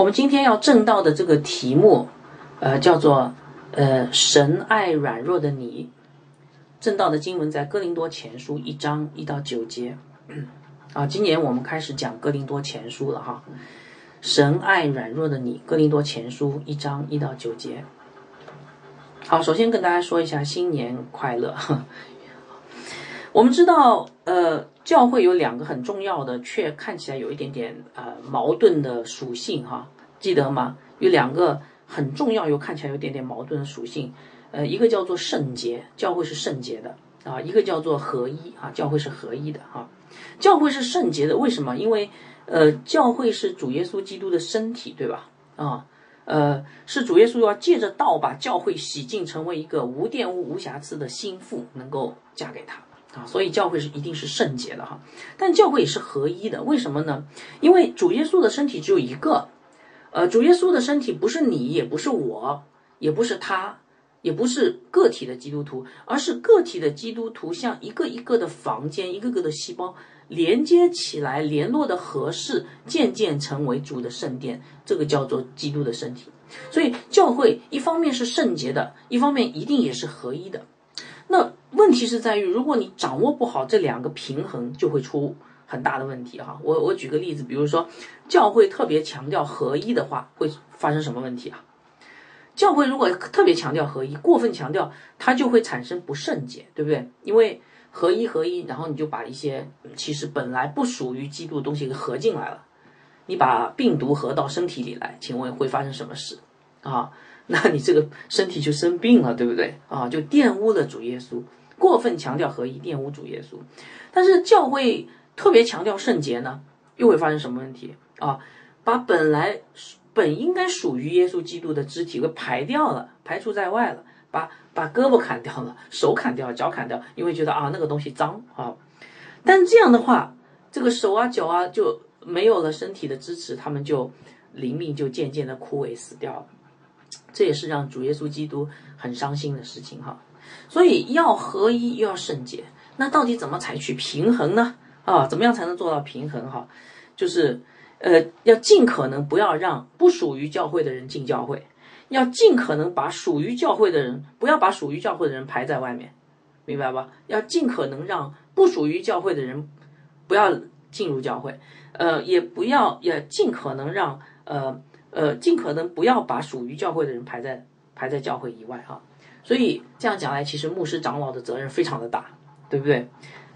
我们今天要正道的这个题目，呃，叫做呃神爱软弱的你。正道的经文在哥林多前书一章一到九节。啊，今年我们开始讲哥林多前书了哈。神爱软弱的你，哥林多前书一章一到九节。好，首先跟大家说一下新年快乐。我们知道，呃，教会有两个很重要的，却看起来有一点点呃矛盾的属性哈，记得吗？有两个很重要又看起来有点点矛盾的属性，呃，一个叫做圣洁，教会是圣洁的啊；一个叫做合一啊，教会是合一的哈。教会是圣洁的，为什么？因为呃，教会是主耶稣基督的身体，对吧？啊，呃，是主耶稣要借着道把教会洗净，成为一个无玷污、无瑕疵的心腹，能够嫁给他。啊，所以教会是一定是圣洁的哈，但教会也是合一的，为什么呢？因为主耶稣的身体只有一个，呃，主耶稣的身体不是你，也不是我，也不是他，也不是个体的基督徒，而是个体的基督徒像一个一个的房间，一个个的细胞连接起来，联络的合适，渐渐成为主的圣殿，这个叫做基督的身体。所以教会一方面是圣洁的，一方面一定也是合一的。那问题是在于，如果你掌握不好这两个平衡，就会出很大的问题哈。我我举个例子，比如说教会特别强调合一的话，会发生什么问题啊？教会如果特别强调合一，过分强调，它就会产生不圣洁，对不对？因为合一合一，然后你就把一些其实本来不属于基督的东西给合进来了。你把病毒合到身体里来，请问会发生什么事啊？那你这个身体就生病了，对不对啊？就玷污了主耶稣，过分强调合一，玷污主耶稣。但是教会特别强调圣洁呢，又会发生什么问题啊？把本来本应该属于耶稣基督的肢体给排掉了，排除在外了。把把胳膊砍掉了，手砍掉，脚砍掉，因为觉得啊那个东西脏啊。但这样的话，这个手啊脚啊就没有了身体的支持，他们就灵命就渐渐的枯萎死掉了。这也是让主耶稣基督很伤心的事情哈，所以要合一又要圣洁，那到底怎么采取平衡呢？啊，怎么样才能做到平衡哈？就是呃，要尽可能不要让不属于教会的人进教会，要尽可能把属于教会的人不要把属于教会的人排在外面，明白吧？要尽可能让不属于教会的人不要进入教会，呃，也不要也尽可能让呃。呃，尽可能不要把属于教会的人排在排在教会以外哈。所以这样讲来，其实牧师长老的责任非常的大，对不对？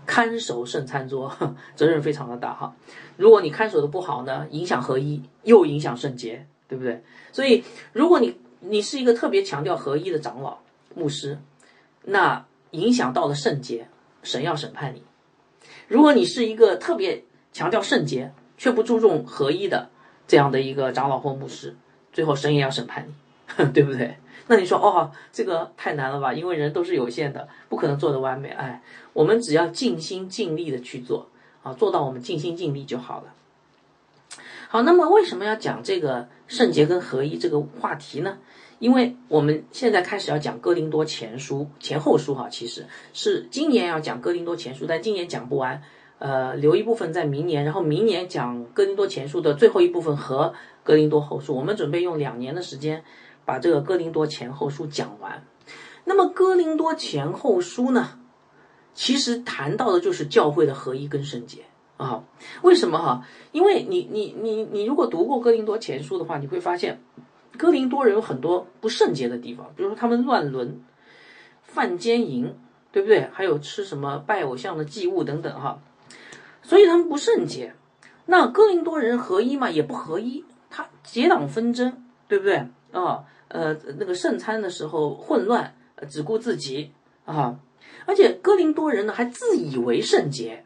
看守圣餐桌，责任非常的大哈。如果你看守的不好呢，影响合一，又影响圣洁，对不对？所以，如果你你是一个特别强调合一的长老牧师，那影响到了圣洁，神要审判你。如果你是一个特别强调圣洁却不注重合一的，这样的一个长老或牧师，最后神也要审判你，对不对？那你说哦，这个太难了吧？因为人都是有限的，不可能做的完美。哎，我们只要尽心尽力的去做啊，做到我们尽心尽力就好了。好，那么为什么要讲这个圣洁跟合一这个话题呢？因为我们现在开始要讲哥林多前书前后书哈，其实是今年要讲哥林多前书，但今年讲不完。呃，留一部分在明年，然后明年讲哥林多前书的最后一部分和哥林多后书。我们准备用两年的时间把这个哥林多前后书讲完。那么哥林多前后书呢，其实谈到的就是教会的合一跟圣洁啊。为什么哈？因为你你你你如果读过哥林多前书的话，你会发现哥林多人有很多不圣洁的地方，比如说他们乱伦、犯奸淫，对不对？还有吃什么拜偶像的祭物等等哈。所以他们不圣洁，那哥林多人合一嘛也不合一，他结党纷争，对不对？啊？呃，那个圣餐的时候混乱，只顾自己。啊，而且哥林多人呢还自以为圣洁，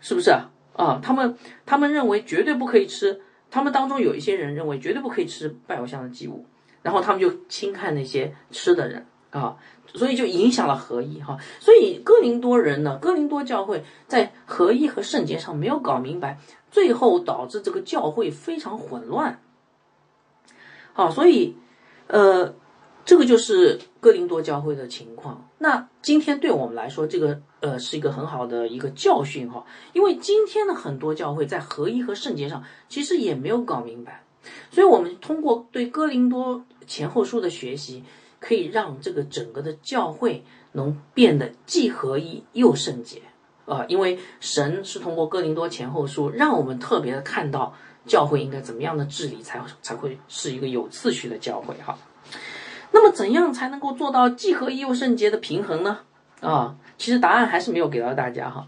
是不是啊？啊，他们他们认为绝对不可以吃，他们当中有一些人认为绝对不可以吃拜偶像的祭物，然后他们就轻看那些吃的人。啊。所以就影响了合一哈，所以哥林多人呢，哥林多教会在合一和圣洁上没有搞明白，最后导致这个教会非常混乱。好，所以，呃，这个就是哥林多教会的情况。那今天对我们来说，这个呃是一个很好的一个教训哈，因为今天的很多教会在合一和圣洁上其实也没有搞明白，所以我们通过对哥林多前后书的学习，可以让这个整个的教会能变得既合一又圣洁啊，因为神是通过哥林多前后书让我们特别的看到教会应该怎么样的治理才才会是一个有次序的教会哈。那么，怎样才能够做到既合一又圣洁的平衡呢？啊，其实答案还是没有给到大家哈。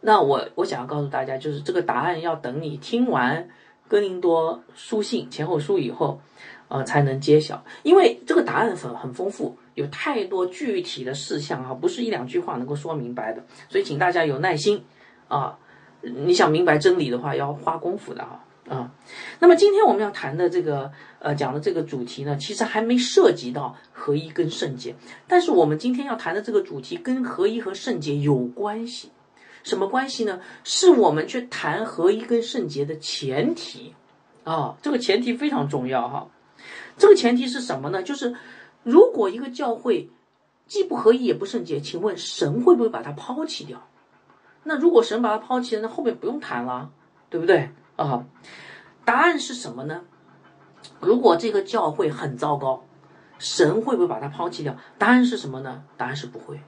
那我我想要告诉大家，就是这个答案要等你听完哥林多书信前后书以后，呃，才能揭晓。因为这个答案很很丰富，有太多具体的事项啊，不是一两句话能够说明白的。所以，请大家有耐心啊。你想明白真理的话，要花功夫的哈。啊，那么今天我们要谈的这个呃讲的这个主题呢，其实还没涉及到合一跟圣洁，但是我们今天要谈的这个主题跟合一和圣洁有关系，什么关系呢？是我们去谈合一跟圣洁的前提啊，这个前提非常重要哈。这个前提是什么呢？就是如果一个教会既不合一也不圣洁，请问神会不会把它抛弃掉？那如果神把它抛弃了，那后面不用谈了，对不对？啊，答案是什么呢？如果这个教会很糟糕，神会不会把它抛弃掉？答案是什么呢？答案是不会。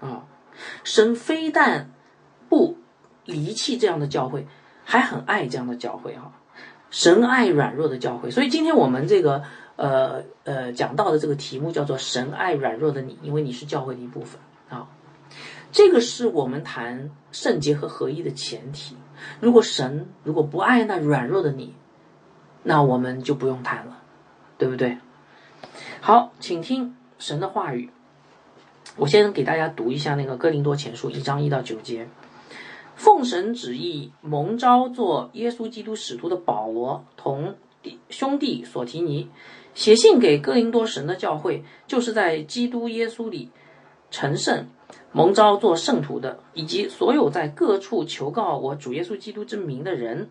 啊，神非但不离弃这样的教会，还很爱这样的教会。哈，神爱软弱的教会。所以今天我们这个呃呃讲到的这个题目叫做“神爱软弱的你”，因为你是教会的一部分。啊，这个是我们谈圣洁和合一的前提。如果神如果不爱那软弱的你，那我们就不用谈了，对不对？好，请听神的话语。我先给大家读一下那个哥林多前书一章一到九节。奉神旨意蒙召做耶稣基督使徒的保罗，同兄弟索提尼，写信给哥林多神的教会，就是在基督耶稣里成圣。蒙召做圣徒的，以及所有在各处求告我主耶稣基督之名的人，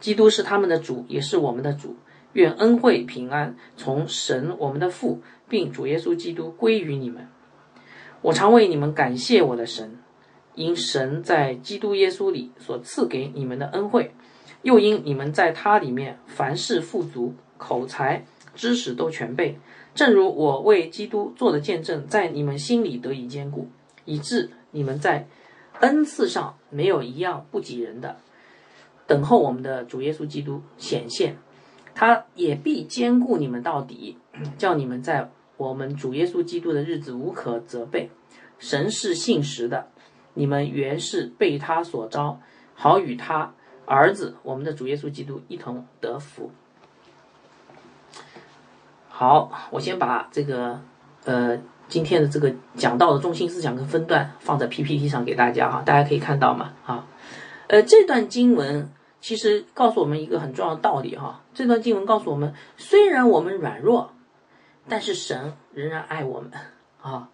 基督是他们的主，也是我们的主。愿恩惠平安从神我们的父，并主耶稣基督归于你们。我常为你们感谢我的神，因神在基督耶稣里所赐给你们的恩惠，又因你们在他里面凡事富足，口才、知识都全备，正如我为基督做的见证，在你们心里得以坚固。以致你们在恩赐上没有一样不及人的，等候我们的主耶稣基督显现，他也必兼顾你们到底，叫你们在我们主耶稣基督的日子无可责备。神是信实的，你们原是被他所招，好与他儿子我们的主耶稣基督一同得福。好，我先把这个呃。今天的这个讲到的中心思想跟分段放在 PPT 上给大家哈，大家可以看到嘛啊，呃，这段经文其实告诉我们一个很重要的道理哈。这段经文告诉我们，虽然我们软弱，但是神仍然爱我们啊，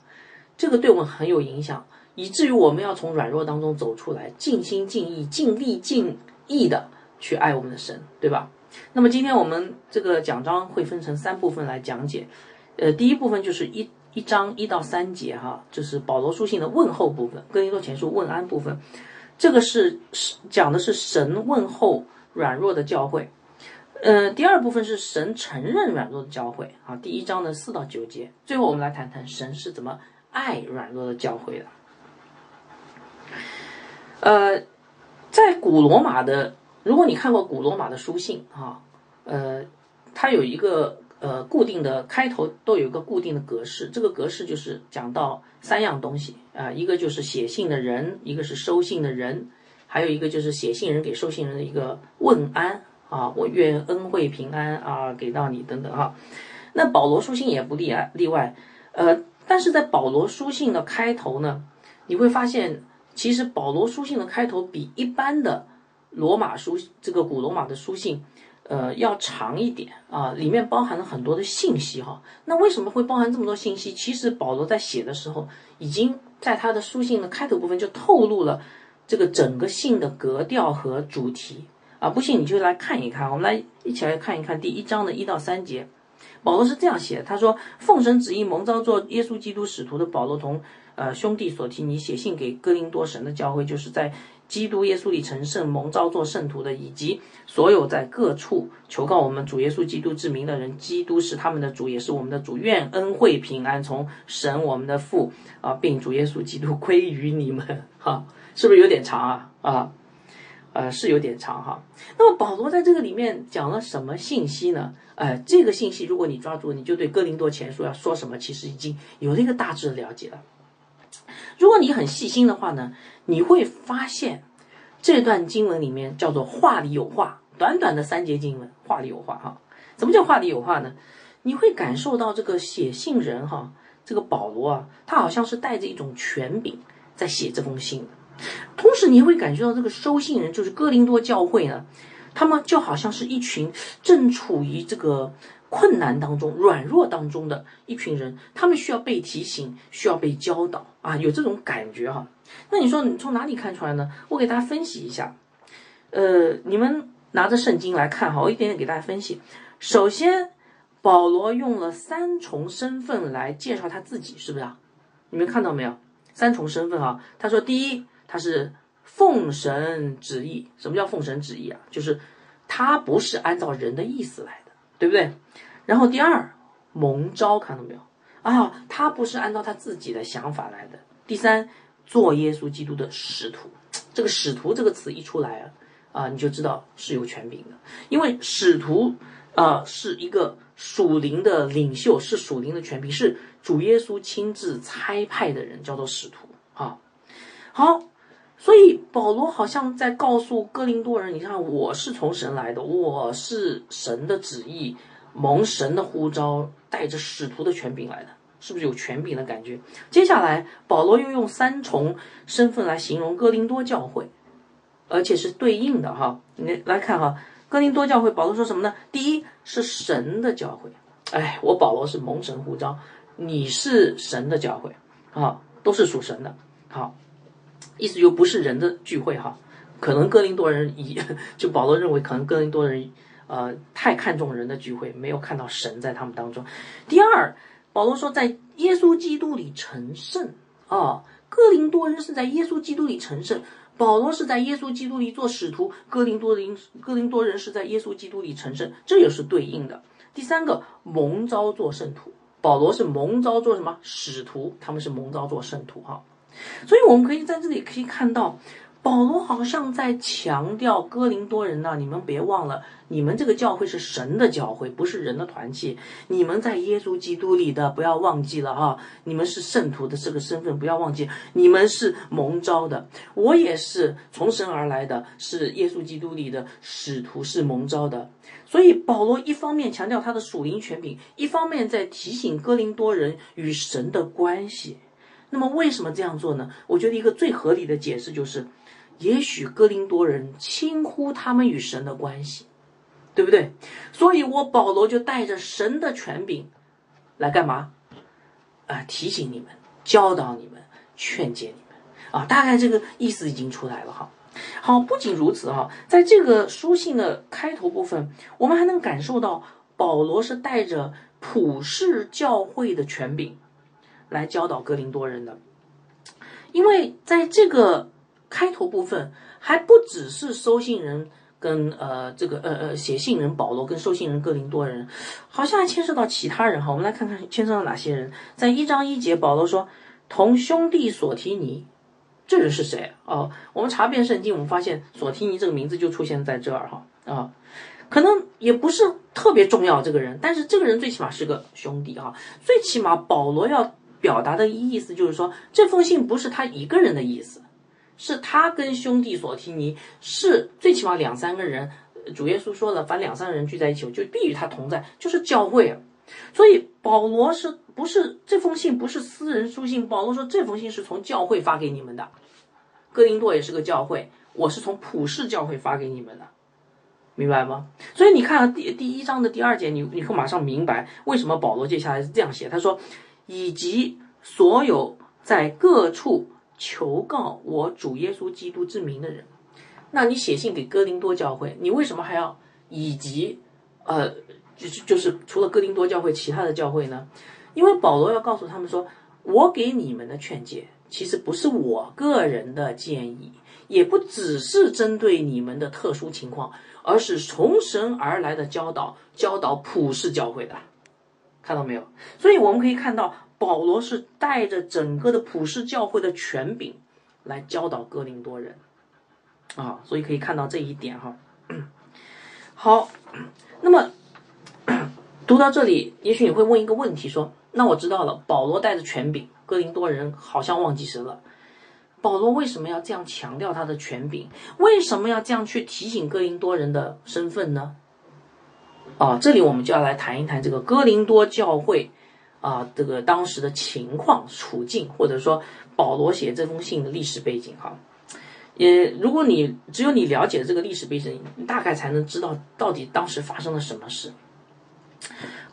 这个对我们很有影响，以至于我们要从软弱当中走出来，尽心尽意、尽力尽意的去爱我们的神，对吧？那么今天我们这个讲章会分成三部分来讲解，呃，第一部分就是一。一章一到三节，哈，就是保罗书信的问候部分，哥林多前书问安部分，这个是是讲的是神问候软弱的教会，呃，第二部分是神承认软弱的教会，啊，第一章的四到九节，最后我们来谈谈神是怎么爱软弱的教会的，呃，在古罗马的，如果你看过古罗马的书信，哈，呃，它有一个。呃，固定的开头都有一个固定的格式，这个格式就是讲到三样东西啊，一个就是写信的人，一个是收信的人，还有一个就是写信人给收信人的一个问安啊，我愿恩惠平安啊给到你等等哈。那保罗书信也不例外例外，呃，但是在保罗书信的开头呢，你会发现，其实保罗书信的开头比一般的罗马书这个古罗马的书信。呃，要长一点啊，里面包含了很多的信息哈。那为什么会包含这么多信息？其实保罗在写的时候，已经在他的书信的开头部分就透露了这个整个信的格调和主题啊。不信你就来看一看，我们来一起来看一看第一章的一到三节。保罗是这样写，他说：“奉神旨意蒙召做耶稣基督使徒的保罗同呃兄弟所提你写信给哥林多神的教会，就是在。”基督耶稣里成圣蒙召做圣徒的，以及所有在各处求告我们主耶稣基督之名的人，基督是他们的主，也是我们的主。愿恩惠平安从神我们的父啊，并主耶稣基督归于你们。哈，是不是有点长啊？啊，呃，是有点长哈。那么保罗在这个里面讲了什么信息呢？呃，这个信息如果你抓住，你就对哥林多前书要说什么，其实已经有了一个大致的了解了。如果你很细心的话呢？你会发现，这段经文里面叫做话里有话，短短的三节经文，话里有话哈。怎么叫话里有话呢？你会感受到这个写信人哈，这个保罗啊，他好像是带着一种权柄在写这封信。同时，你会感觉到这个收信人就是哥林多教会呢，他们就好像是一群正处于这个。困难当中、软弱当中的一群人，他们需要被提醒，需要被教导啊，有这种感觉哈。那你说你从哪里看出来呢？我给大家分析一下。呃，你们拿着圣经来看哈，我一点点给大家分析。首先，保罗用了三重身份来介绍他自己，是不是啊？你们看到没有？三重身份啊。他说，第一，他是奉神旨意。什么叫奉神旨意啊？就是他不是按照人的意思来，对不对？然后第二，蒙召看到没有啊？他不是按照他自己的想法来的。第三，做耶稣基督的使徒。这个使徒这个词一出来啊，啊，你就知道是有权柄的。因为使徒啊是一个属灵的领袖，是属灵的权柄，是主耶稣亲自差派的人，叫做使徒啊。好，所以保罗好像在告诉哥林多人，你看我是从神来的，我是神的旨意。蒙神的呼召，带着使徒的权柄来的，是不是有权柄的感觉？接下来，保罗又用三重身份来形容哥林多教会，而且是对应的哈。你来看哈，哥林多教会，保罗说什么呢？第一是神的教会，哎，我保罗是蒙神呼召，你是神的教会，啊，都是属神的，好，意思就不是人的聚会哈。可能哥林多人以，就保罗认为，可能哥林多人。呃，太看重人的聚会，没有看到神在他们当中。第二，保罗说，在耶稣基督里成圣啊，哥林多人是在耶稣基督里成圣，保罗是在耶稣基督里做使徒，哥林多人哥林多人是在耶稣基督里成圣，这也是对应的。第三个，蒙召做圣徒，保罗是蒙召做什么使徒，他们是蒙召做圣徒哈。所以我们可以在这里可以看到。保罗好像在强调哥林多人呢，你们别忘了，你们这个教会是神的教会，不是人的团契。你们在耶稣基督里的，不要忘记了哈，你们是圣徒的这个身份，不要忘记，你们是蒙召的。我也是从神而来的，是耶稣基督里的使徒，是蒙召的。所以保罗一方面强调他的属灵权柄，一方面在提醒哥林多人与神的关系。那么为什么这样做呢？我觉得一个最合理的解释就是。也许哥林多人轻忽他们与神的关系，对不对？所以我保罗就带着神的权柄来干嘛？啊，提醒你们，教导你们，劝诫你们啊！大概这个意思已经出来了哈。好，不仅如此哈，在这个书信的开头部分，我们还能感受到保罗是带着普世教会的权柄来教导哥林多人的，因为在这个。开头部分还不只是收信人跟呃这个呃呃写信人保罗跟收信人哥林多人，好像还牵涉到其他人哈。我们来看看牵涉到哪些人。在一章一节，保罗说同兄弟索提尼，这人是谁哦，我们查遍圣经，我们发现索提尼这个名字就出现在这儿哈啊，可能也不是特别重要这个人，但是这个人最起码是个兄弟哈。最起码保罗要表达的意思就是说，这封信不是他一个人的意思。是他跟兄弟所提尼是最起码两三个人，主耶稣说了，凡两三个人聚在一起，就必与他同在，就是教会啊。所以保罗是不是这封信不是私人书信？保罗说这封信是从教会发给你们的，哥林多也是个教会，我是从普世教会发给你们的，明白吗？所以你看第第一章的第二节，你你会马上明白为什么保罗接下来是这样写。他说，以及所有在各处。求告我主耶稣基督之名的人，那你写信给哥林多教会，你为什么还要以及呃就是就是除了哥林多教会，其他的教会呢？因为保罗要告诉他们说，我给你们的劝诫，其实不是我个人的建议，也不只是针对你们的特殊情况，而是从神而来的教导，教导普世教会的。看到没有？所以我们可以看到，保罗是带着整个的普世教会的权柄来教导哥林多人啊，所以可以看到这一点哈。好，那么读到这里，也许你会问一个问题，说：那我知道了，保罗带着权柄，哥林多人好像忘记神了。保罗为什么要这样强调他的权柄？为什么要这样去提醒哥林多人的身份呢？啊，这里我们就要来谈一谈这个哥林多教会啊，这个当时的情况、处境，或者说保罗写这封信的历史背景哈。也，如果你只有你了解这个历史背景，你大概才能知道到底当时发生了什么事。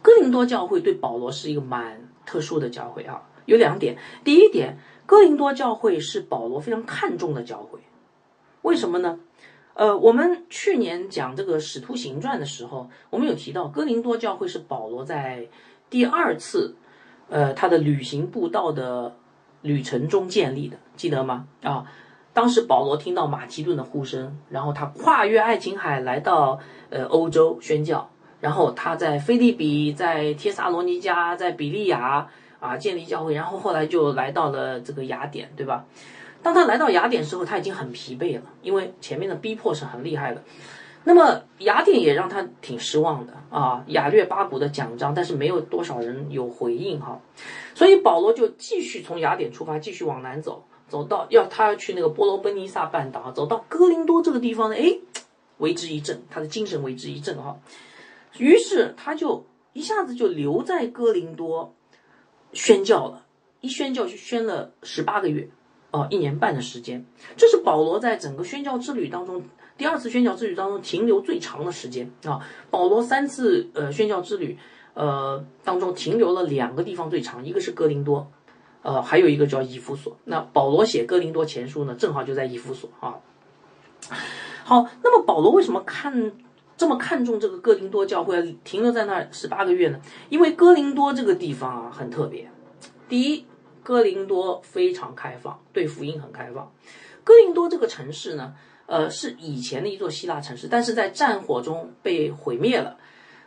哥林多教会对保罗是一个蛮特殊的教会啊，有两点。第一点，哥林多教会是保罗非常看重的教会，为什么呢？呃，我们去年讲这个《使徒行传》的时候，我们有提到哥林多教会是保罗在第二次，呃，他的旅行布道的旅程中建立的，记得吗？啊，当时保罗听到马其顿的呼声，然后他跨越爱琴海来到呃欧洲宣教，然后他在菲利比、在帖撒罗尼迦、在比利亚啊建立教会，然后后来就来到了这个雅典，对吧？当他来到雅典时候，他已经很疲惫了，因为前面的逼迫是很厉害的。那么雅典也让他挺失望的啊，雅略巴古的奖章，但是没有多少人有回应哈。所以保罗就继续从雅典出发，继续往南走，走到要他要去那个波罗奔尼撒半岛，走到哥林多这个地方呢，哎，为之一振，他的精神为之一振哈。于是他就一下子就留在哥林多宣教了，一宣教就宣了十八个月。哦，一年半的时间，这是保罗在整个宣教之旅当中第二次宣教之旅当中停留最长的时间啊。保罗三次呃宣教之旅呃当中停留了两个地方最长，一个是哥林多，呃，还有一个叫以弗所。那保罗写哥林多前书呢，正好就在以弗所啊。好，那么保罗为什么看这么看重这个哥林多教会，停留在那儿十八个月呢？因为哥林多这个地方啊很特别，第一。哥林多非常开放，对福音很开放。哥林多这个城市呢，呃，是以前的一座希腊城市，但是在战火中被毁灭了。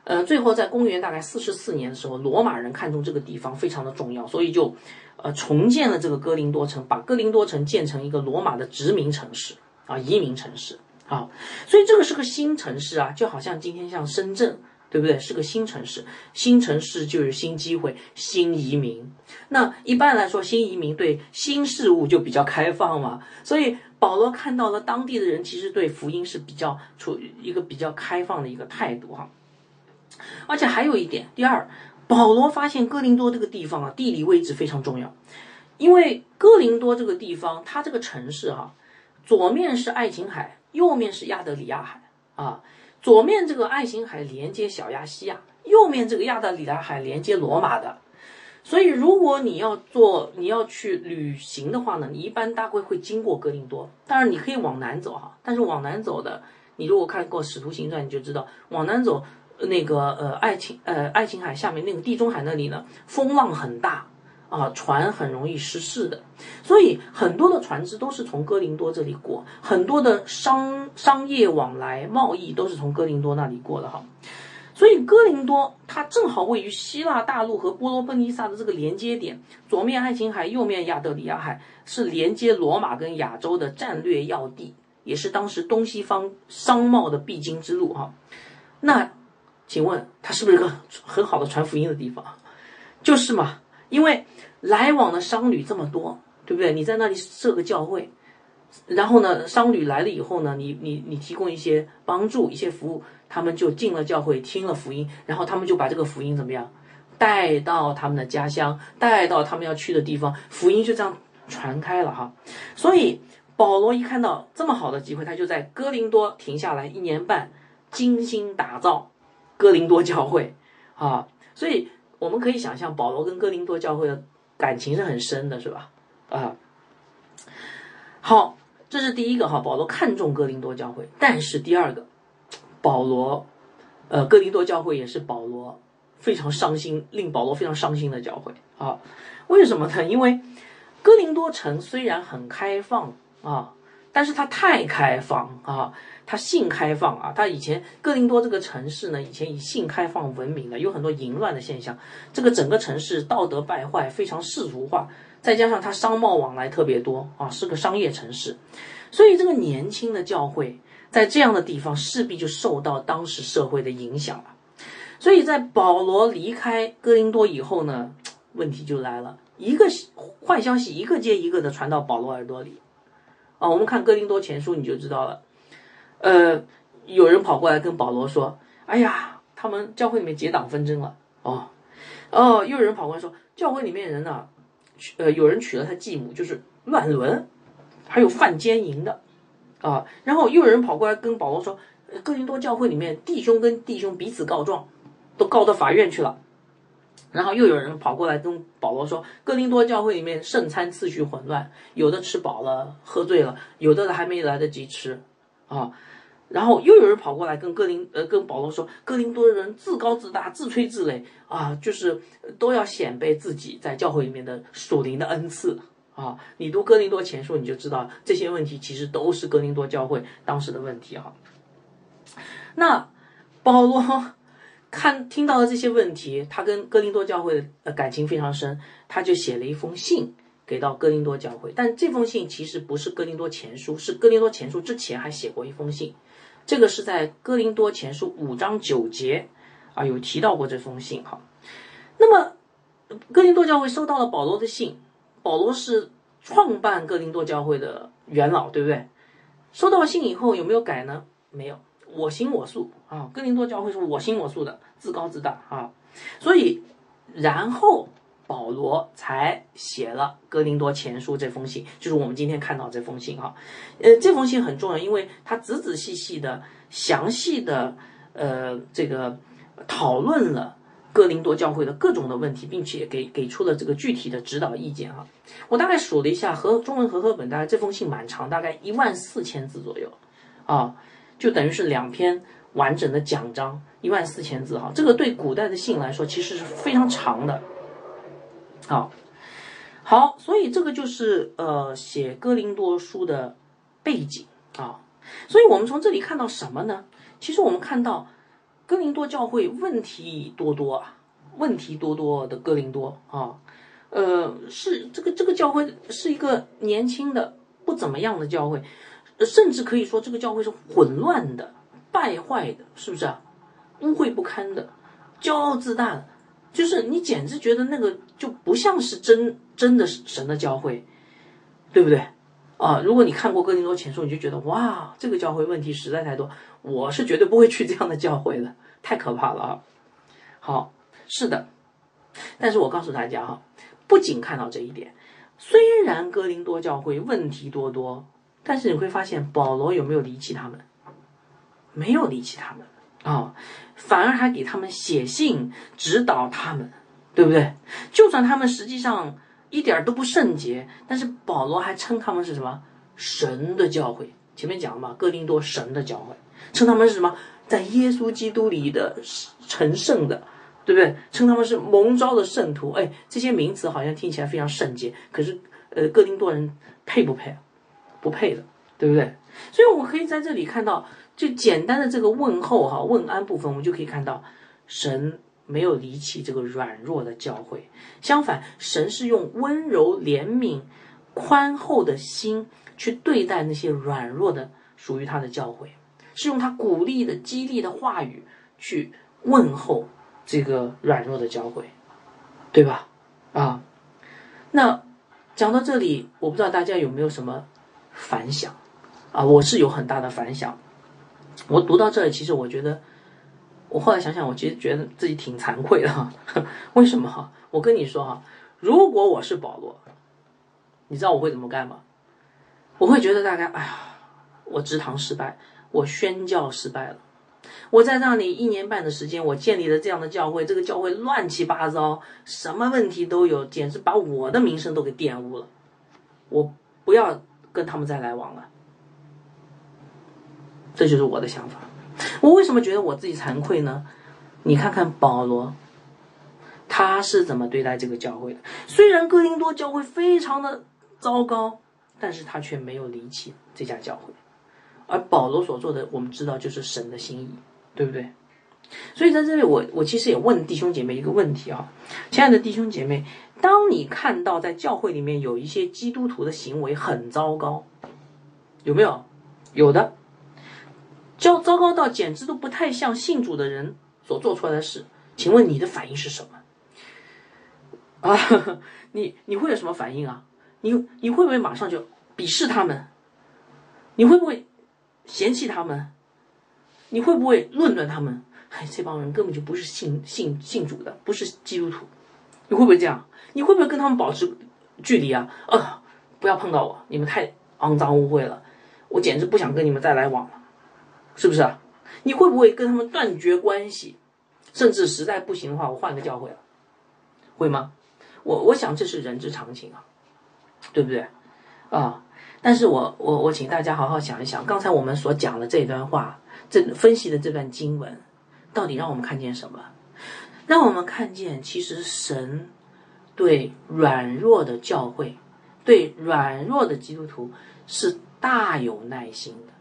呃，最后在公元大概四十四年的时候，罗马人看中这个地方非常的重要，所以就呃重建了这个哥林多城，把哥林多城建成一个罗马的殖民城市啊，移民城市啊。所以这个是个新城市啊，就好像今天像深圳。对不对？是个新城市，新城市就是新机会、新移民。那一般来说，新移民对新事物就比较开放嘛。所以保罗看到了当地的人其实对福音是比较处于一个比较开放的一个态度哈。而且还有一点，第二，保罗发现哥林多这个地方啊，地理位置非常重要，因为哥林多这个地方，它这个城市哈，左面是爱琴海，右面是亚得里亚海啊。左面这个爱琴海连接小亚细亚，右面这个亚得里亚海连接罗马的，所以如果你要做你要去旅行的话呢，你一般大概会经过哥林多。当然你可以往南走哈，但是往南走的，你如果看过《使徒行传》，你就知道往南走那个呃爱琴呃爱琴海下面那个地中海那里呢，风浪很大。啊，船很容易失事的，所以很多的船只都是从哥林多这里过，很多的商商业往来、贸易都是从哥林多那里过的哈。所以哥林多它正好位于希腊大陆和波罗奔尼撒的这个连接点，左面爱琴海，右面亚得里亚海，是连接罗马跟亚洲的战略要地，也是当时东西方商贸的必经之路哈。那请问它是不是个很好的传福音的地方？就是嘛。因为来往的商旅这么多，对不对？你在那里设个教会，然后呢，商旅来了以后呢，你你你提供一些帮助、一些服务，他们就进了教会，听了福音，然后他们就把这个福音怎么样带到他们的家乡，带到他们要去的地方，福音就这样传开了哈。所以保罗一看到这么好的机会，他就在哥林多停下来一年半，精心打造哥林多教会啊。所以。我们可以想象，保罗跟哥林多教会的感情是很深的，是吧？啊，好，这是第一个哈，保罗看重哥林多教会。但是第二个，保罗呃，哥林多教会也是保罗非常伤心，令保罗非常伤心的教会啊。为什么呢？因为哥林多城虽然很开放啊，但是它太开放啊，它性开放啊，它以前哥林多这个城市呢，以前以性开放闻名的，有很多淫乱的现象，这个整个城市道德败坏，非常世俗化，再加上它商贸往来特别多啊，是个商业城市，所以这个年轻的教会在这样的地方势必就受到当时社会的影响了。所以在保罗离开哥林多以后呢，问题就来了。一个坏消息一个接一个的传到保罗耳朵里，啊，我们看哥林多前书你就知道了，呃，有人跑过来跟保罗说：“哎呀，他们教会里面结党纷争了。”哦，哦，又有人跑过来说，教会里面人呢，呃，有人娶了他继母，就是乱伦，还有犯奸淫的，啊，然后又有人跑过来跟保罗说，哥林多教会里面弟兄跟弟兄彼此告状，都告到法院去了。然后又有人跑过来跟保罗说，哥林多教会里面圣餐次序混乱，有的吃饱了喝醉了，有的还没来得及吃，啊，然后又有人跑过来跟哥林呃跟保罗说，哥林多人自高自大，自吹自擂啊，就是都要显摆自己在教会里面的属灵的恩赐啊。你读哥林多前书你就知道这些问题其实都是哥林多教会当时的问题哈。那保罗。看听到了这些问题，他跟哥林多教会的感情非常深，他就写了一封信给到哥林多教会。但这封信其实不是哥林多前书，是哥林多前书之前还写过一封信，这个是在哥林多前书五章九节啊有提到过这封信哈。那么哥林多教会收到了保罗的信，保罗是创办哥林多教会的元老，对不对？收到信以后有没有改呢？没有。我行我素啊，哥林多教会是我行我素的，自高自大啊，所以然后保罗才写了哥林多前书这封信，就是我们今天看到这封信哈，呃，这封信很重要，因为他仔仔细细的、详细的呃这个讨论了哥林多教会的各种的问题，并且给给出了这个具体的指导意见啊。我大概数了一下，和中文和合本大概这封信蛮长，大概一万四千字左右啊。就等于是两篇完整的奖章，一万四千字哈，这个对古代的信来说其实是非常长的。好，好，所以这个就是呃写哥林多书的背景啊。所以我们从这里看到什么呢？其实我们看到哥林多教会问题多多啊，问题多多的哥林多啊，呃，是这个这个教会是一个年轻的不怎么样的教会。甚至可以说，这个教会是混乱的、败坏的，是不是啊？污秽不堪的、骄傲自大的，就是你简直觉得那个就不像是真真的神的教会，对不对？啊，如果你看过哥林多前书，你就觉得哇，这个教会问题实在太多，我是绝对不会去这样的教会的，太可怕了啊！好，是的，但是我告诉大家哈，不仅看到这一点，虽然哥林多教会问题多多。但是你会发现，保罗有没有离弃他们？没有离弃他们啊，反而还给他们写信指导他们，对不对？就算他们实际上一点都不圣洁，但是保罗还称他们是什么神的教会？前面讲了嘛，哥林多神的教会，称他们是什么？在耶稣基督里的成圣的，对不对？称他们是蒙召的圣徒。哎，这些名词好像听起来非常圣洁，可是呃，哥林多人配不配？不配的，对不对？所以我们可以在这里看到，就简单的这个问候哈问安部分，我们就可以看到，神没有离弃这个软弱的教会，相反，神是用温柔、怜悯、宽厚的心去对待那些软弱的属于他的教会，是用他鼓励的、激励的话语去问候这个软弱的教会，对吧？啊，那讲到这里，我不知道大家有没有什么。反响，啊，我是有很大的反响。我读到这里，其实我觉得，我后来想想，我其实觉得自己挺惭愧的哈。为什么哈？我跟你说哈，如果我是保罗，你知道我会怎么干吗？我会觉得大概，哎呀，我职堂失败，我宣教失败了。我在那里一年半的时间，我建立了这样的教会，这个教会乱七八糟，什么问题都有，简直把我的名声都给玷污了。我不要。跟他们再来往了，这就是我的想法。我为什么觉得我自己惭愧呢？你看看保罗，他是怎么对待这个教会的？虽然哥林多教会非常的糟糕，但是他却没有离弃这家教会。而保罗所做的，我们知道就是神的心意，对不对？所以在这里，我我其实也问弟兄姐妹一个问题啊，亲爱的弟兄姐妹，当你看到在教会里面有一些基督徒的行为很糟糕，有没有？有的，糟糟糕到简直都不太像信主的人所做出来的事。请问你的反应是什么？啊，你你会有什么反应啊？你你会不会马上就鄙视他们？你会不会嫌弃他们？你会不会论断他们？哎，这帮人根本就不是信信信主的，不是基督徒。你会不会这样？你会不会跟他们保持距离啊？呃，不要碰到我，你们太肮脏污秽了，我简直不想跟你们再来往了，是不是啊？你会不会跟他们断绝关系？甚至实在不行的话，我换个教会了，会吗？我我想这是人之常情啊，对不对？啊，但是我我我请大家好好想一想，刚才我们所讲的这段话，这分析的这段经文。到底让我们看见什么？让我们看见，其实神对软弱的教会，对软弱的基督徒是大有耐心的，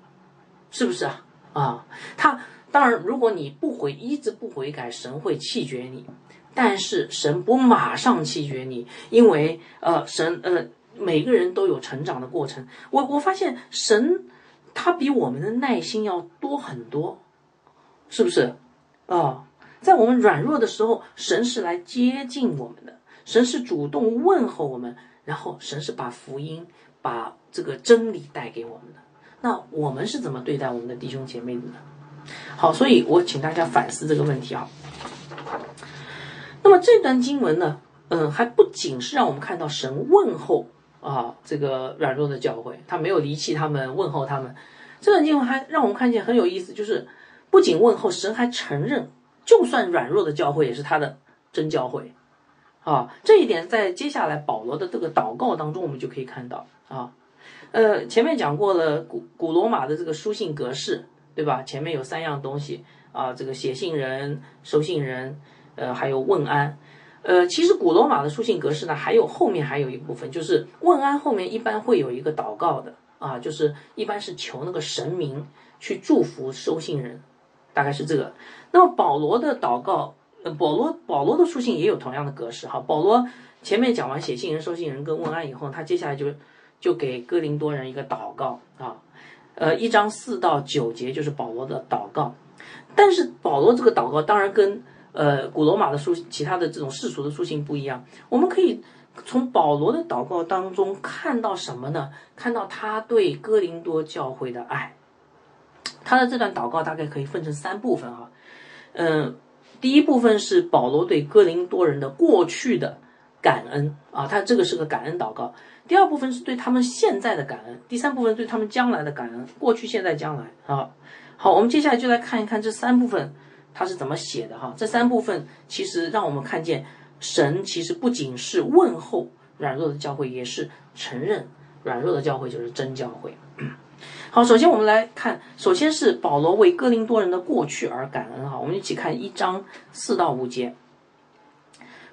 是不是啊？啊，他当然，如果你不悔，一直不悔改，神会弃绝你。但是神不马上弃绝你，因为呃，神呃，每个人都有成长的过程。我我发现神他比我们的耐心要多很多，是不是？啊，在我们软弱的时候，神是来接近我们的，神是主动问候我们，然后神是把福音、把这个真理带给我们的。那我们是怎么对待我们的弟兄姐妹的呢？好，所以我请大家反思这个问题啊。那么这段经文呢，嗯，还不仅是让我们看到神问候啊这个软弱的教会，他没有离弃他们，问候他们。这段经文还让我们看见很有意思，就是。不仅问候神，还承认，就算软弱的教会也是他的真教会，啊，这一点在接下来保罗的这个祷告当中，我们就可以看到啊，呃，前面讲过了古古罗马的这个书信格式，对吧？前面有三样东西啊，这个写信人、收信人，呃，还有问安，呃，其实古罗马的书信格式呢，还有后面还有一部分，就是问安后面一般会有一个祷告的啊，就是一般是求那个神明去祝福收信人。大概是这个。那么保罗的祷告，呃，保罗保罗的书信也有同样的格式哈。保罗前面讲完写信人、收信人跟问安以后，他接下来就就给哥林多人一个祷告啊，呃，一章四到九节就是保罗的祷告。但是保罗这个祷告当然跟呃古罗马的书其他的这种世俗的书信不一样。我们可以从保罗的祷告当中看到什么呢？看到他对哥林多教会的爱。他的这段祷告大概可以分成三部分啊，嗯，第一部分是保罗对哥林多人的过去的感恩啊，他这个是个感恩祷告。第二部分是对他们现在的感恩，第三部分对他们将来的感恩，过去、现在、将来啊。好，我们接下来就来看一看这三部分他是怎么写的哈。这三部分其实让我们看见神其实不仅是问候软弱的教会，也是承认软弱的教会就是真教会。好，首先我们来看，首先是保罗为哥林多人的过去而感恩哈。我们一起看一章四到五节。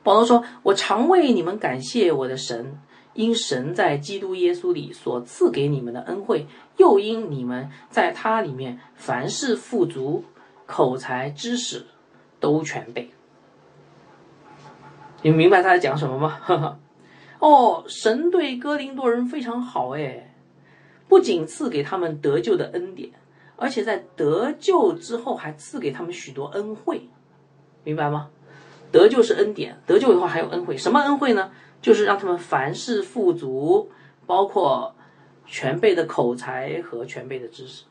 保罗说：“我常为你们感谢我的神，因神在基督耶稣里所赐给你们的恩惠，又因你们在他里面凡事富足，口才知识都全备。”你明白他在讲什么吗？哦，神对哥林多人非常好哎。不仅赐给他们得救的恩典，而且在得救之后还赐给他们许多恩惠，明白吗？得救是恩典，得救以后还有恩惠。什么恩惠呢？就是让他们凡事富足，包括全备的口才和全备的知识，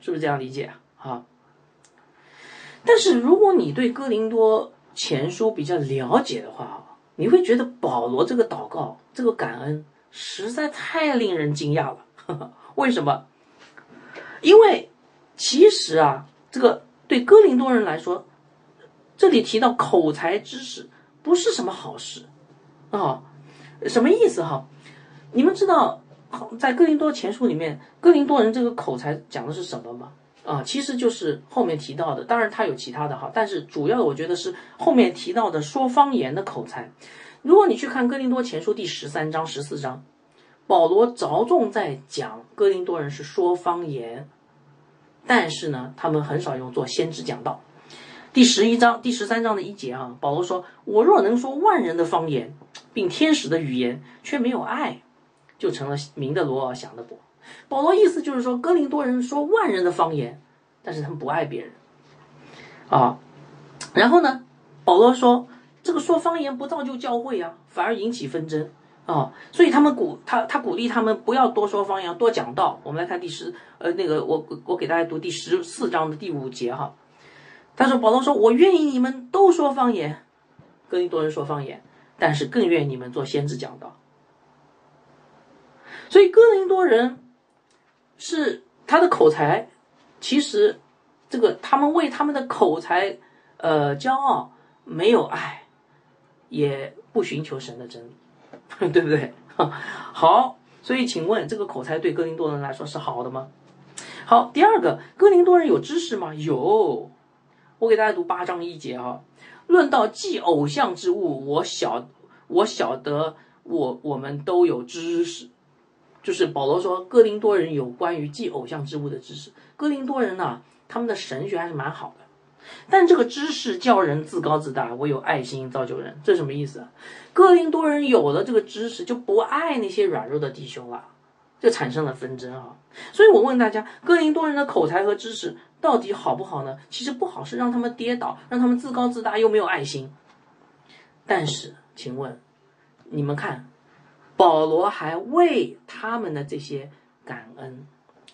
是不是这样理解啊？啊！但是如果你对哥林多前书比较了解的话，你会觉得保罗这个祷告、这个感恩实在太令人惊讶了。为什么？因为其实啊，这个对哥林多人来说，这里提到口才知识不是什么好事啊。什么意思哈？你们知道在哥林多前书里面，哥林多人这个口才讲的是什么吗？啊，其实就是后面提到的，当然他有其他的哈，但是主要我觉得是后面提到的说方言的口才。如果你去看哥林多前书第十三章、十四章，保罗着重在讲哥林多人是说方言，但是呢，他们很少用做先知讲道。第十一章、第十三章的一节啊，保罗说：“我若能说万人的方言，并天使的语言，却没有爱，就成了明的罗尔响的钹。”保罗意思就是说，哥林多人说万人的方言，但是他们不爱别人啊。然后呢，保罗说，这个说方言不造就教会啊，反而引起纷争啊。所以他们鼓他他鼓励他们不要多说方言，多讲道。我们来看第十呃那个我我给大家读第十四章的第五节哈。他说保罗说，我愿意你们都说方言，哥林多人说方言，但是更愿意你们做先知讲道。所以哥林多人。是他的口才，其实这个他们为他们的口才呃骄傲，没有爱，也不寻求神的真理，对不对？好，所以请问这个口才对哥林多人来说是好的吗？好，第二个，哥林多人有知识吗？有，我给大家读八章一节啊。论到祭偶像之物，我晓我晓得我我们都有知识。就是保罗说，哥林多人有关于祭偶像之物的知识。哥林多人呢，他们的神学还是蛮好的，但这个知识叫人自高自大，我有爱心造就人。这什么意思？哥林多人有了这个知识，就不爱那些软弱的弟兄了，就产生了纷争啊。所以我问大家，哥林多人的口才和知识到底好不好呢？其实不好，是让他们跌倒，让他们自高自大，又没有爱心。但是，请问你们看。保罗还为他们的这些感恩，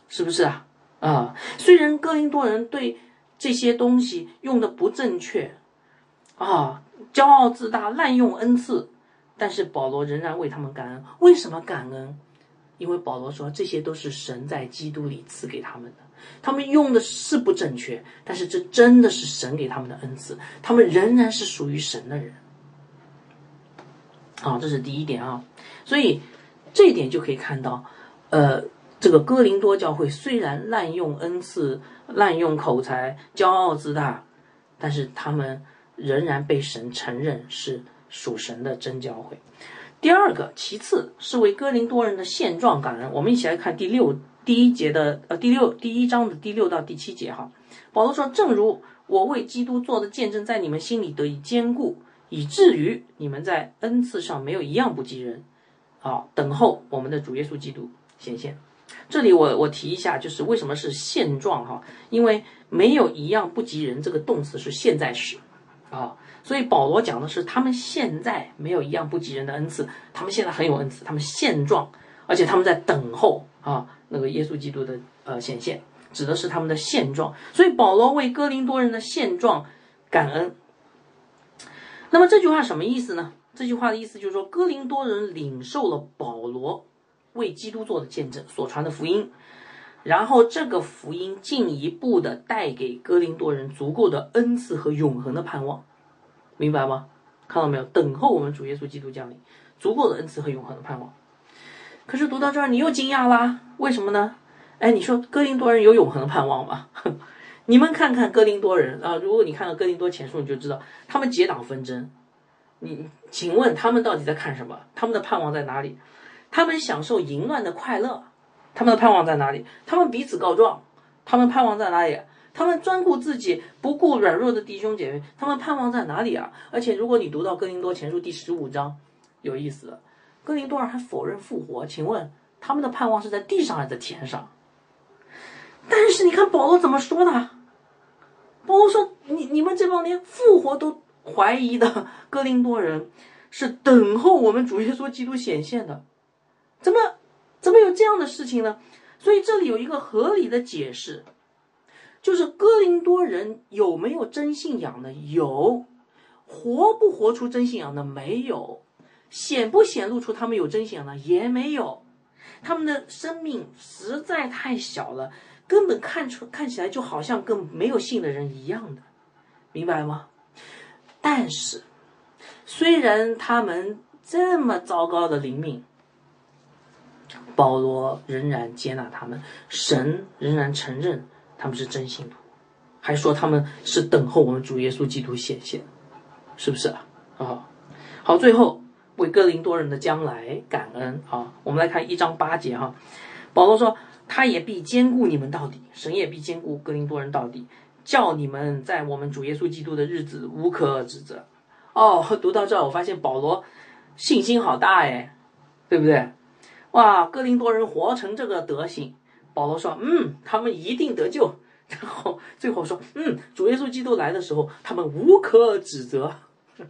是不是啊？啊，虽然哥林多人对这些东西用的不正确，啊，骄傲自大、滥用恩赐，但是保罗仍然为他们感恩。为什么感恩？因为保罗说这些都是神在基督里赐给他们的。他们用的是不正确，但是这真的是神给他们的恩赐，他们仍然是属于神的人。啊，这是第一点啊。所以这一点就可以看到，呃，这个哥林多教会虽然滥用恩赐、滥用口才、骄傲自大，但是他们仍然被神承认是属神的真教会。第二个，其次是为哥林多人的现状感恩。我们一起来看第六第一节的呃第六第一章的第六到第七节哈。保罗说：“正如我为基督做的见证，在你们心里得以坚固，以至于你们在恩赐上没有一样不及人。”好，等候我们的主耶稣基督显现。这里我我提一下，就是为什么是现状哈？因为没有一样不及人这个动词是现在时啊，所以保罗讲的是他们现在没有一样不及人的恩赐，他们现在很有恩赐，他们现状，而且他们在等候啊那个耶稣基督的呃显现，指的是他们的现状。所以保罗为哥林多人的现状感恩。那么这句话什么意思呢？这句话的意思就是说，哥林多人领受了保罗为基督做的见证所传的福音，然后这个福音进一步的带给哥林多人足够的恩赐和永恒的盼望，明白吗？看到没有？等候我们主耶稣基督降临，足够的恩赐和永恒的盼望。可是读到这儿，你又惊讶啦？为什么呢？哎，你说哥林多人有永恒的盼望吗？你们看看哥林多人啊，如果你看到哥林多前书，你就知道他们结党纷争。你请问他们到底在看什么？他们的盼望在哪里？他们享受淫乱的快乐，他们的盼望在哪里？他们彼此告状，他们盼望在哪里？他们专顾自己，不顾软弱的弟兄姐妹，他们盼望在哪里啊？而且如果你读到哥林多前书第十五章，有意思了，哥林多人还否认复活，请问他们的盼望是在地上还是在天上？但是你看保罗怎么说的？保罗说：“你你们这帮连复活都。”怀疑的哥林多人是等候我们主耶稣基督显现的，怎么怎么有这样的事情呢？所以这里有一个合理的解释，就是哥林多人有没有真信仰呢？有，活不活出真信仰呢？没有，显不显露出他们有真信仰呢？也没有，他们的生命实在太小了，根本看出看起来就好像跟没有信的人一样的，明白吗？但是，虽然他们这么糟糕的灵命，保罗仍然接纳他们，神仍然承认他们是真信徒，还说他们是等候我们主耶稣基督显现，是不是啊？啊，好，最后为哥林多人的将来感恩啊！我们来看一章八节哈，保罗说：“他也必兼顾你们到底，神也必兼顾哥林多人到底，叫你们在我们主耶稣基督的日子无可指责。”哦，读到这儿，我发现保罗信心好大哎，对不对？哇，哥林多人活成这个德行，保罗说：“嗯，他们一定得救。”然后最后说：“嗯，主耶稣基督来的时候，他们无可指责。”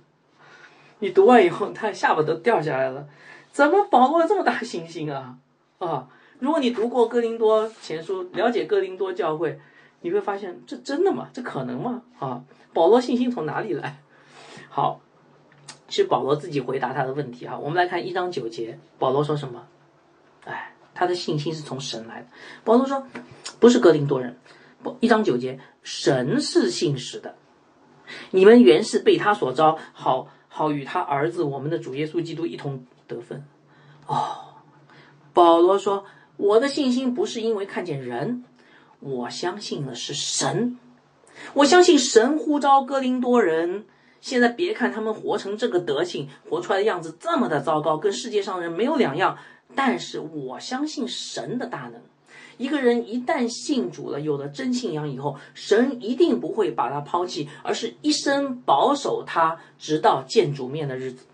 你读完以后，他下巴都掉下来了。怎么保罗这么大信心啊？啊！如果你读过哥林多前书，了解哥林多教会，你会发现这真的吗？这可能吗？啊！保罗信心从哪里来？好，是保罗自己回答他的问题哈。我们来看一章九节，保罗说什么？哎，他的信心是从神来的。保罗说，不是哥林多人。不，一章九节，神是信实的，你们原是被他所招，好。好与他儿子我们的主耶稣基督一同得分。哦，保罗说：“我的信心不是因为看见人，我相信的是神。我相信神呼召哥林多人。现在别看他们活成这个德行，活出来的样子这么的糟糕，跟世界上人没有两样。但是我相信神的大能。”一个人一旦信主了，有了真信仰以后，神一定不会把他抛弃，而是一生保守他，直到见主面的日子，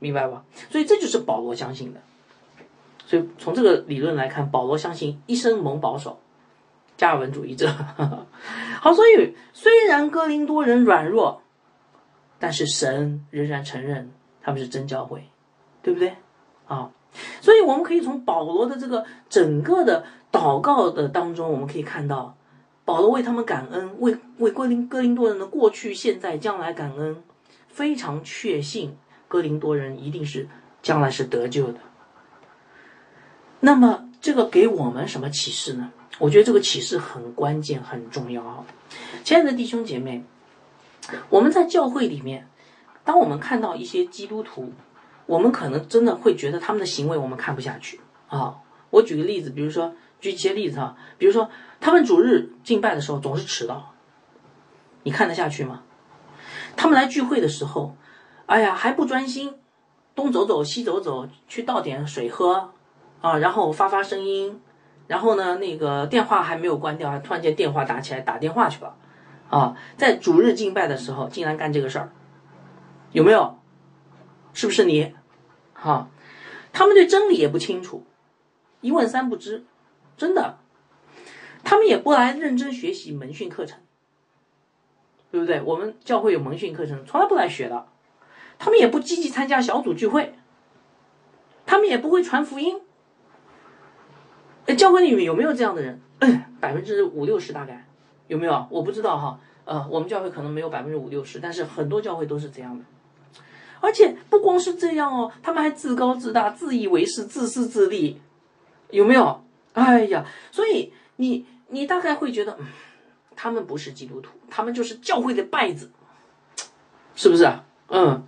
明白吧？所以这就是保罗相信的。所以从这个理论来看，保罗相信一生蒙保守，加尔文主义者。好，所以虽然哥林多人软弱，但是神仍然承认他们是真教会，对不对？啊，所以我们可以从保罗的这个整个的。祷告的当中，我们可以看到保罗为他们感恩，为为哥林哥林多人的过去、现在、将来感恩，非常确信哥林多人一定是将来是得救的。那么，这个给我们什么启示呢？我觉得这个启示很关键、很重要啊！亲爱的弟兄姐妹，我们在教会里面，当我们看到一些基督徒，我们可能真的会觉得他们的行为我们看不下去啊。我举个例子，比如说。举一些例子哈，比如说他们主日敬拜的时候总是迟到，你看得下去吗？他们来聚会的时候，哎呀还不专心，东走走西走走去倒点水喝，啊，然后发发声音，然后呢那个电话还没有关掉，突然间电话打起来打电话去了，啊，在主日敬拜的时候竟然干这个事儿，有没有？是不是你？哈，他们对真理也不清楚，一问三不知。真的，他们也不来认真学习门训课程，对不对？我们教会有门训课程，从来不来学的。他们也不积极参加小组聚会，他们也不会传福音。教会里面有没有这样的人？百分之五六十大概有没有？我不知道哈。呃，我们教会可能没有百分之五六十，但是很多教会都是这样的。而且不光是这样哦，他们还自高自大、自以为是、自私自利，有没有？哎呀，所以你你大概会觉得，他们不是基督徒，他们就是教会的败子，是不是啊？嗯，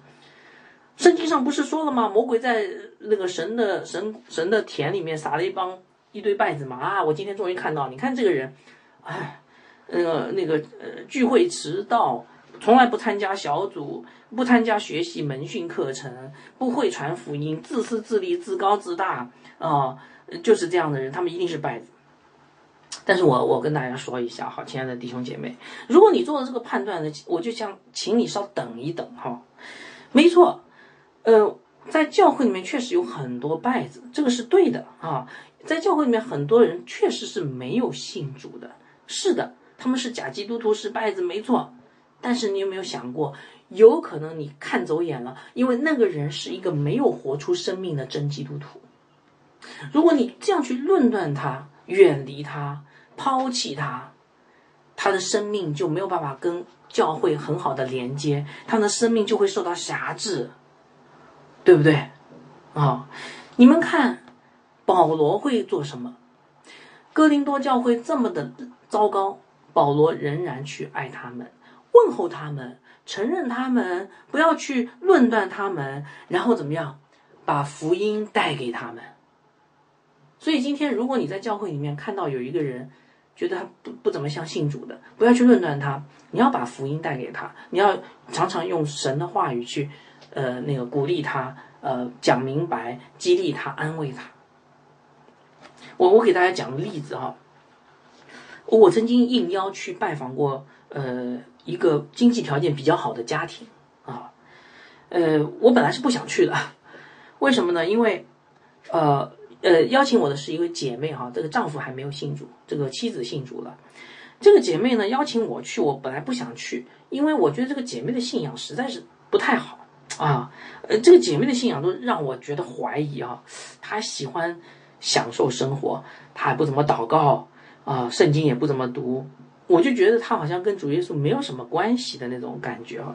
圣经上不是说了吗？魔鬼在那个神的神神的田里面撒了一帮一堆败子嘛？啊，我今天终于看到，你看这个人，哎，那个那个呃，聚会迟到，从来不参加小组，不参加学习门训课程，不会传福音，自私自利，自高自大啊。就是这样的人，他们一定是败子。但是我我跟大家说一下，好，亲爱的弟兄姐妹，如果你做了这个判断呢，我就想请你稍等一等哈。没错，呃，在教会里面确实有很多败子，这个是对的啊。在教会里面，很多人确实是没有信主的，是的，他们是假基督徒，是败子，没错。但是你有没有想过，有可能你看走眼了，因为那个人是一个没有活出生命的真基督徒。如果你这样去论断他、远离他、抛弃他，他的生命就没有办法跟教会很好的连接，他的生命就会受到辖制，对不对？啊，你们看保罗会做什么？哥林多教会这么的糟糕，保罗仍然去爱他们，问候他们，承认他们，不要去论断他们，然后怎么样，把福音带给他们。所以今天，如果你在教会里面看到有一个人，觉得他不不怎么像信主的，不要去论断他，你要把福音带给他，你要常常用神的话语去，呃，那个鼓励他，呃，讲明白，激励他，安慰他。我我给大家讲个例子哈，我曾经应邀去拜访过，呃，一个经济条件比较好的家庭啊，呃，我本来是不想去的，为什么呢？因为，呃。呃，邀请我的是一位姐妹哈，这个丈夫还没有信主，这个妻子信主了。这个姐妹呢邀请我去，我本来不想去，因为我觉得这个姐妹的信仰实在是不太好啊。呃，这个姐妹的信仰都让我觉得怀疑啊。她喜欢享受生活，她还不怎么祷告啊，圣经也不怎么读，我就觉得她好像跟主耶稣没有什么关系的那种感觉啊。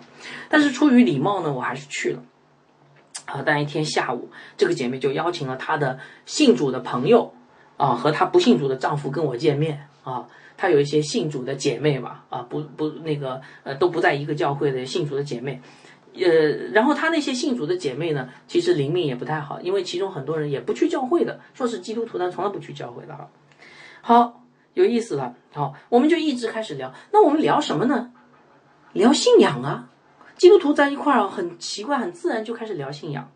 但是出于礼貌呢，我还是去了。啊，但一天下午，这个姐妹就邀请了她的信主的朋友，啊，和她不信主的丈夫跟我见面。啊，她有一些信主的姐妹嘛，啊，不不那个呃都不在一个教会的信主的姐妹，呃，然后她那些信主的姐妹呢，其实灵命也不太好，因为其中很多人也不去教会的，说是基督徒，但从来不去教会的哈。好，有意思了。好，我们就一直开始聊，那我们聊什么呢？聊信仰啊。基督徒在一块儿很奇怪，很自然就开始聊信仰。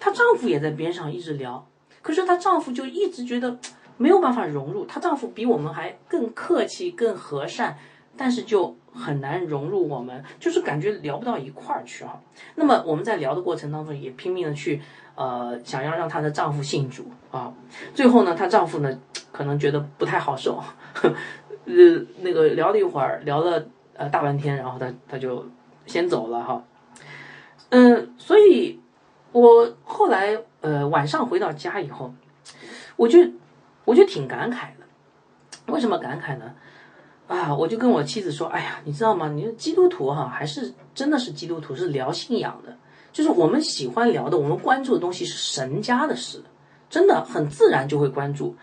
她丈夫也在边上一直聊，可是她丈夫就一直觉得没有办法融入。她丈夫比我们还更客气、更和善，但是就很难融入我们，就是感觉聊不到一块儿去哈。那么我们在聊的过程当中，也拼命的去呃想要让她的丈夫信主啊。最后呢，她丈夫呢可能觉得不太好受，呃那个聊了一会儿，聊了呃大半天，然后她她就。先走了哈，嗯，所以，我后来呃晚上回到家以后，我就我就挺感慨的。为什么感慨呢？啊，我就跟我妻子说：“哎呀，你知道吗？你说基督徒哈，还是真的是基督徒，是聊信仰的，就是我们喜欢聊的，我们关注的东西是神家的事，真的很自然就会关注。”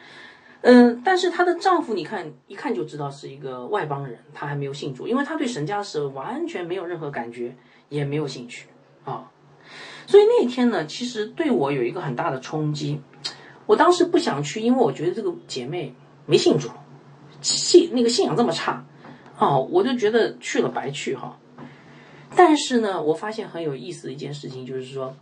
嗯，但是她的丈夫，你看一看就知道是一个外邦人，他还没有信主，因为他对神家是完全没有任何感觉，也没有兴趣啊。所以那天呢，其实对我有一个很大的冲击。我当时不想去，因为我觉得这个姐妹没信主，信那个信仰这么差啊，我就觉得去了白去哈。但是呢，我发现很有意思的一件事情，就是说，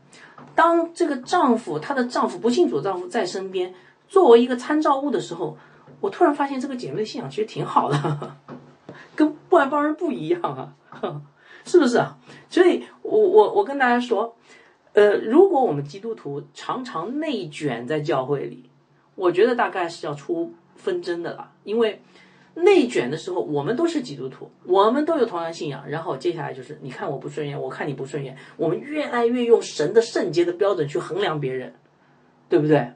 当这个丈夫，她的丈夫不信主，丈夫在身边。作为一个参照物的时候，我突然发现这个姐妹的信仰其实挺好的，跟外邦人不一样啊，是不是啊？所以，我我我跟大家说，呃，如果我们基督徒常常内卷在教会里，我觉得大概是要出纷争的了。因为内卷的时候，我们都是基督徒，我们都有同样信仰，然后接下来就是你看我不顺眼，我看你不顺眼，我们越来越用神的圣洁的标准去衡量别人，对不对？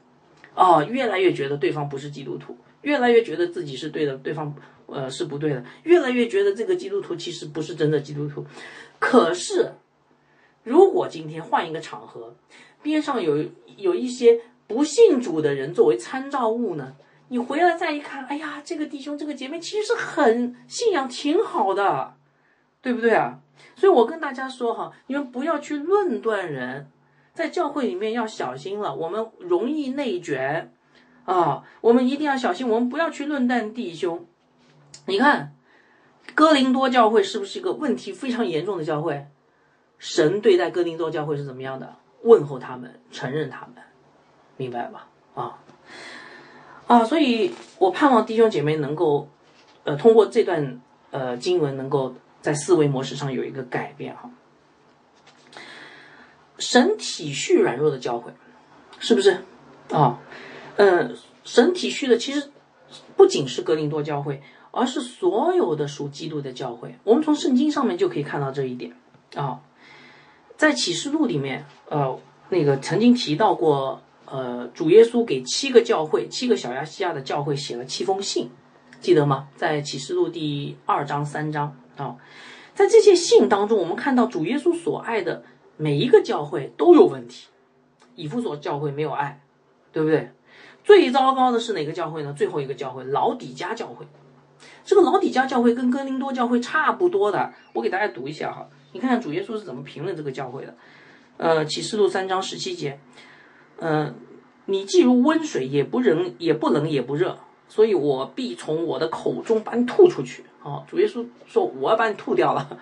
哦，越来越觉得对方不是基督徒，越来越觉得自己是对的，对方呃是不对的，越来越觉得这个基督徒其实不是真的基督徒。可是，如果今天换一个场合，边上有有一些不信主的人作为参照物呢？你回来再一看，哎呀，这个弟兄这个姐妹其实很信仰挺好的，对不对啊？所以我跟大家说哈，你们不要去论断人。在教会里面要小心了，我们容易内卷啊！我们一定要小心，我们不要去论断弟兄。你看，哥林多教会是不是一个问题非常严重的教会？神对待哥林多教会是怎么样的？问候他们，承认他们，明白吧？啊啊！所以我盼望弟兄姐妹能够，呃，通过这段呃经文，能够在思维模式上有一个改变哈。神体恤软弱的教会，是不是啊？呃，神体恤的其实不仅是格林多教会，而是所有的属基督的教会。我们从圣经上面就可以看到这一点啊。在启示录里面，呃，那个曾经提到过，呃，主耶稣给七个教会，七个小亚细亚的教会写了七封信，记得吗？在启示录第二章、三章啊，在这些信当中，我们看到主耶稣所爱的。每一个教会都有问题，以弗所教会没有爱，对不对？最糟糕的是哪个教会呢？最后一个教会老底家教会，这个老底家教会跟哥林多教会差不多的。我给大家读一下哈，你看看主耶稣是怎么评论这个教会的。呃，启示录三章十七节，嗯，你既如温水，也不冷，也不冷，也不热，所以我必从我的口中把你吐出去。哦，主耶稣说我要把你吐掉了，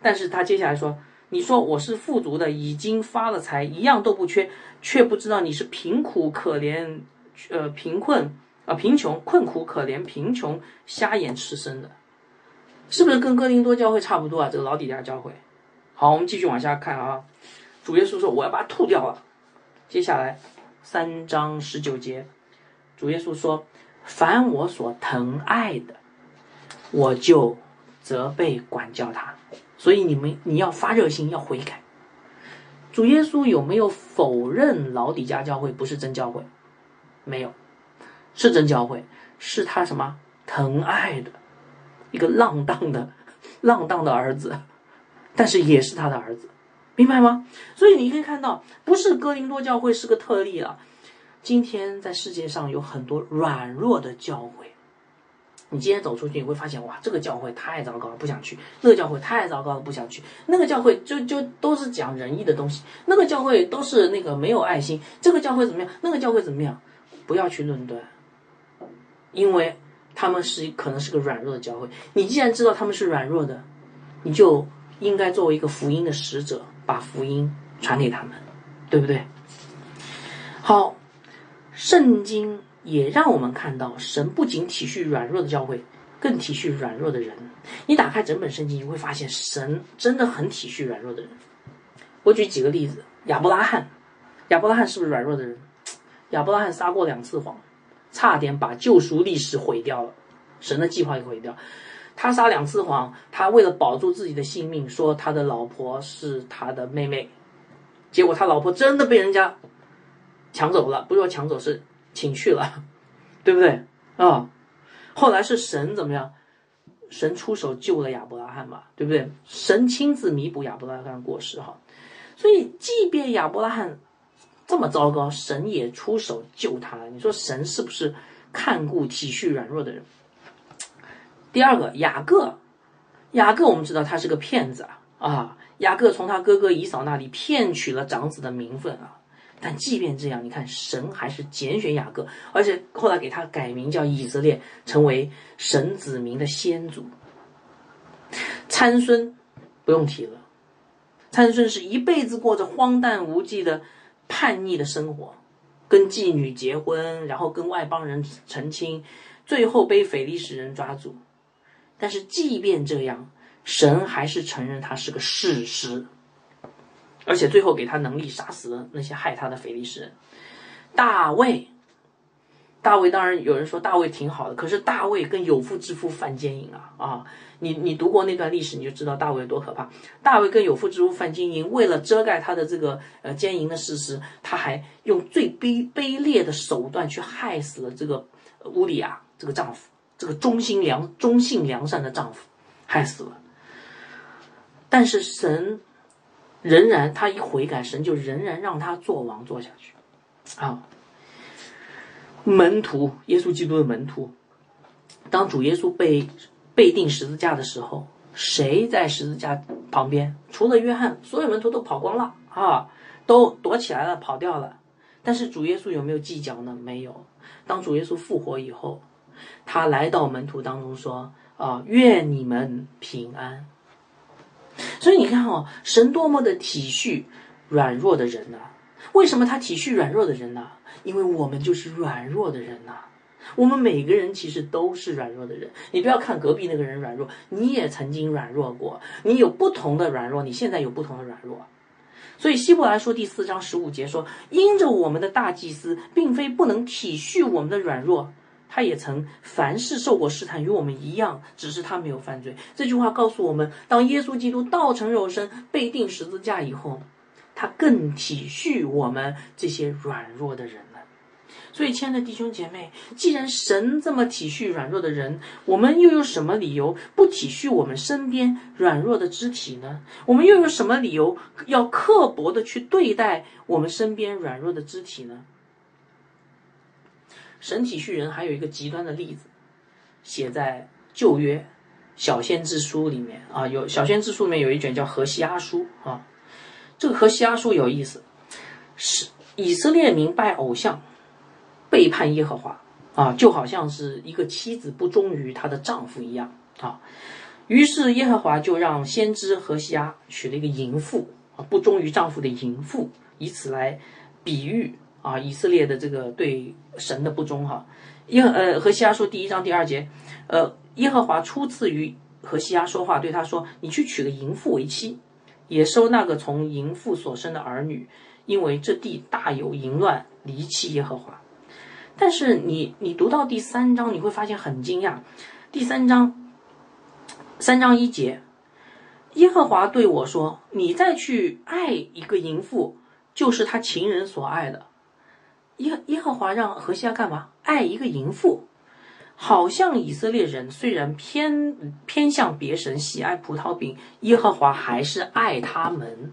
但是他接下来说，你说我是富足的，已经发了财，一样都不缺，却不知道你是贫苦可怜，呃，贫困啊，贫穷困苦可怜，贫穷瞎眼吃生的，是不是跟哥林多教会差不多啊？这个老底家教会。好，我们继续往下看啊。主耶稣说我要把它吐掉了。接下来三章十九节，主耶稣说，凡我所疼爱的。我就责备管教他，所以你们你要发热心，要悔改。主耶稣有没有否认老底家教会不是真教会？没有，是真教会，是他什么疼爱的一个浪荡的浪荡的儿子，但是也是他的儿子，明白吗？所以你可以看到，不是哥林多教会是个特例了。今天在世界上有很多软弱的教会。你今天走出去，你会发现，哇，这个教会太糟糕了，不想去；那个教会太糟糕了，不想去；那个教会就就都是讲仁义的东西，那个教会都是那个没有爱心，这个教会怎么样？那个教会怎么样？不要去论断，因为他们是可能是个软弱的教会。你既然知道他们是软弱的，你就应该作为一个福音的使者，把福音传给他们，对不对？好，圣经。也让我们看到，神不仅体恤软弱的教会，更体恤软弱的人。你打开整本圣经，你会发现神真的很体恤软弱的人。我举几个例子：亚伯拉罕，亚伯拉罕是不是软弱的人？亚伯拉罕撒过两次谎，差点把救赎历史毁掉了，神的计划也毁掉。他撒两次谎，他为了保住自己的性命，说他的老婆是他的妹妹，结果他老婆真的被人家抢走了，不是说抢走是。请去了，对不对啊？后来是神怎么样？神出手救了亚伯拉罕嘛，对不对？神亲自弥补亚伯拉罕过失哈。所以，即便亚伯拉罕这么糟糕，神也出手救他了。你说神是不是看顾体恤软弱的人？第二个，雅各，雅各我们知道他是个骗子啊啊！雅各从他哥哥以扫那里骗取了长子的名分啊。但即便这样，你看神还是拣选雅各，而且后来给他改名叫以色列，成为神子民的先祖。参孙不用提了，参孙是一辈子过着荒诞无稽的叛逆的生活，跟妓女结婚，然后跟外邦人成亲，最后被腓力士人抓住。但是即便这样，神还是承认他是个事实。而且最后给他能力杀死了那些害他的腓力士人。大卫，大卫当然有人说大卫挺好的，可是大卫跟有妇之夫犯奸淫啊啊！你你读过那段历史，你就知道大卫有多可怕。大卫跟有妇之夫犯奸淫，为了遮盖他的这个呃奸淫的事实，他还用最卑卑劣的手段去害死了这个乌里亚这个丈夫，这个忠心良忠信良善的丈夫，害死了。但是神。仍然，他一悔改，神就仍然让他做王做下去。啊，门徒，耶稣基督的门徒，当主耶稣被被钉十字架的时候，谁在十字架旁边？除了约翰，所有门徒都跑光了啊，都躲起来了，跑掉了。但是主耶稣有没有计较呢？没有。当主耶稣复活以后，他来到门徒当中说：“啊，愿你们平安。”所以你看哦，神多么的体恤软弱的人呐！为什么他体恤软弱的人呢？因为我们就是软弱的人呐。我们每个人其实都是软弱的人。你不要看隔壁那个人软弱，你也曾经软弱过。你有不同的软弱，你现在有不同的软弱。所以希伯来说第四章十五节说：“因着我们的大祭司，并非不能体恤我们的软弱。”他也曾凡事受过试探，与我们一样，只是他没有犯罪。这句话告诉我们，当耶稣基督道成肉身，被钉十字架以后，他更体恤我们这些软弱的人了。所以，亲爱的弟兄姐妹，既然神这么体恤软弱的人，我们又有什么理由不体恤我们身边软弱的肢体呢？我们又有什么理由要刻薄的去对待我们身边软弱的肢体呢？神体恤人还有一个极端的例子，写在旧约小先知书里面啊，有小先知书里面有一卷叫何西阿书啊，这个何西阿书有意思，是以色列民拜偶像，背叛耶和华啊，就好像是一个妻子不忠于她的丈夫一样啊。于是耶和华就让先知何西阿娶了一个淫妇啊，不忠于丈夫的淫妇，以此来比喻啊以色列的这个对神的不忠哈。耶呃何西阿说第一章第二节，呃耶和华初次与何西阿说话，对他说：“你去娶个淫妇为妻，也收那个从淫妇所生的儿女，因为这地大有淫乱，离弃耶和华。”但是你你读到第三章，你会发现很惊讶。第三章三章一节，耶和华对我说：“你再去爱一个淫妇，就是他情人所爱的。”耶耶和华让何西阿干嘛？爱一个淫妇，好像以色列人虽然偏偏向别神，喜爱葡萄饼，耶和华还是爱他们。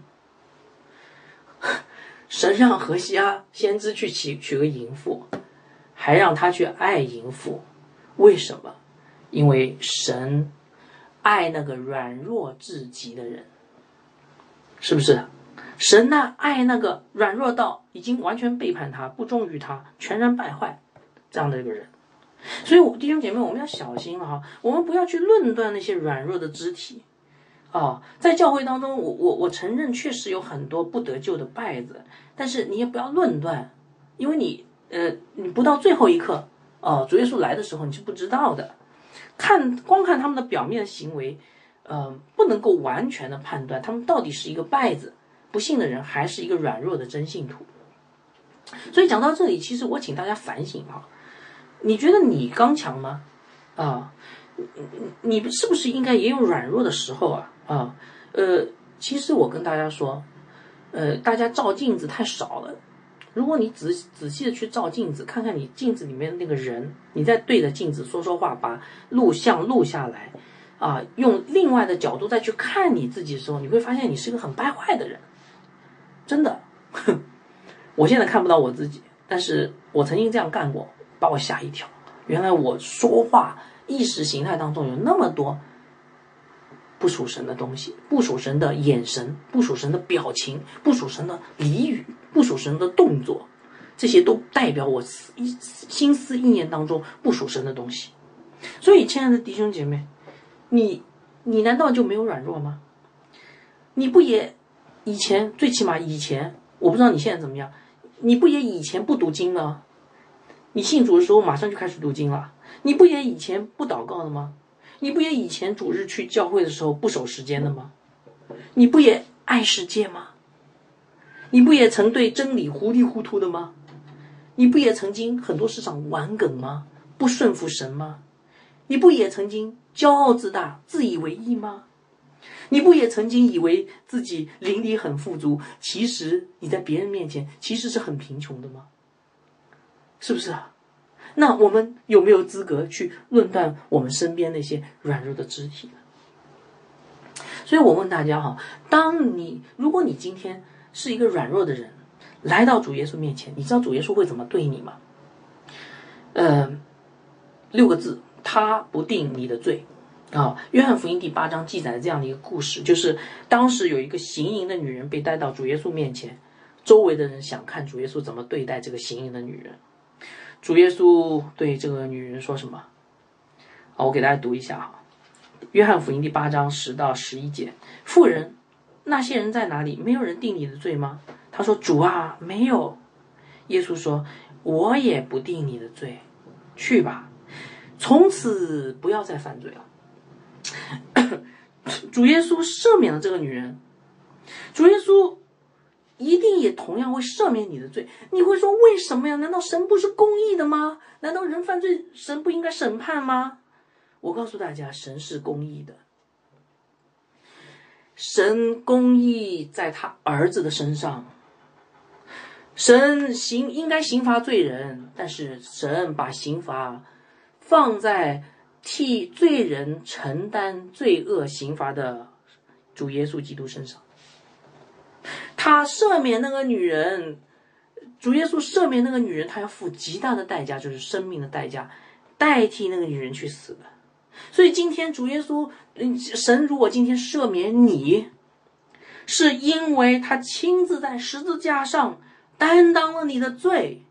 神让何西阿先知去娶娶个淫妇。还让他去爱淫妇，为什么？因为神爱那个软弱至极的人，是不是？神呢爱那个软弱到已经完全背叛他、不忠于他、全然败坏这样的一个人。所以，我弟兄姐妹，我们要小心了哈，我们不要去论断那些软弱的肢体啊。在教会当中，我我我承认确实有很多不得救的败子，但是你也不要论断，因为你。呃，你不到最后一刻，哦，主耶稣来的时候你是不知道的。看光看他们的表面行为，呃，不能够完全的判断他们到底是一个败子、不信的人，还是一个软弱的真信徒。所以讲到这里，其实我请大家反省啊，你觉得你刚强吗？啊，你是不是应该也有软弱的时候啊？啊，呃，其实我跟大家说，呃，大家照镜子太少了。如果你仔仔细的去照镜子，看看你镜子里面的那个人，你再对着镜子说说话，把录像录下来，啊，用另外的角度再去看你自己的时候，你会发现你是一个很败坏的人，真的。我现在看不到我自己，但是我曾经这样干过，把我吓一跳。原来我说话意识形态当中有那么多。不属神的东西，不属神的眼神，不属神的表情，不属神的俚语，不属神的动作，这些都代表我一心思意念当中不属神的东西。所以，亲爱的弟兄姐妹，你你难道就没有软弱吗？你不也以前最起码以前，我不知道你现在怎么样，你不也以前不读经吗？你信主的时候马上就开始读经了，你不也以前不祷告的吗？你不也以前主日去教会的时候不守时间的吗？你不也爱世界吗？你不也曾对真理糊里糊涂的吗？你不也曾经很多事上玩梗吗？不顺服神吗？你不也曾经骄傲自大、自以为意吗？你不也曾经以为自己灵里很富足，其实你在别人面前其实是很贫穷的吗？是不是啊？那我们有没有资格去论断我们身边那些软弱的肢体呢？所以我问大家哈，当你如果你今天是一个软弱的人，来到主耶稣面前，你知道主耶稣会怎么对你吗？呃，六个字，他不定你的罪啊。约翰福音第八章记载了这样的一个故事，就是当时有一个行淫的女人被带到主耶稣面前，周围的人想看主耶稣怎么对待这个行淫的女人。主耶稣对这个女人说什么？好，我给大家读一下哈，《约翰福音》第八章十到十一节：妇人，那些人在哪里？没有人定你的罪吗？他说：“主啊，没有。”耶稣说：“我也不定你的罪，去吧，从此不要再犯罪了。”主耶稣赦免了这个女人。主耶稣。一定也同样会赦免你的罪。你会说为什么呀？难道神不是公义的吗？难道人犯罪神不应该审判吗？我告诉大家，神是公义的。神公义在他儿子的身上。神刑应该刑罚罪人，但是神把刑罚放在替罪人承担罪恶刑罚的主耶稣基督身上。他赦免那个女人，主耶稣赦免那个女人，他要付极大的代价，就是生命的代价，代替那个女人去死的。所以今天主耶稣，嗯神如果今天赦免你，是因为他亲自在十字架上担当了你的罪，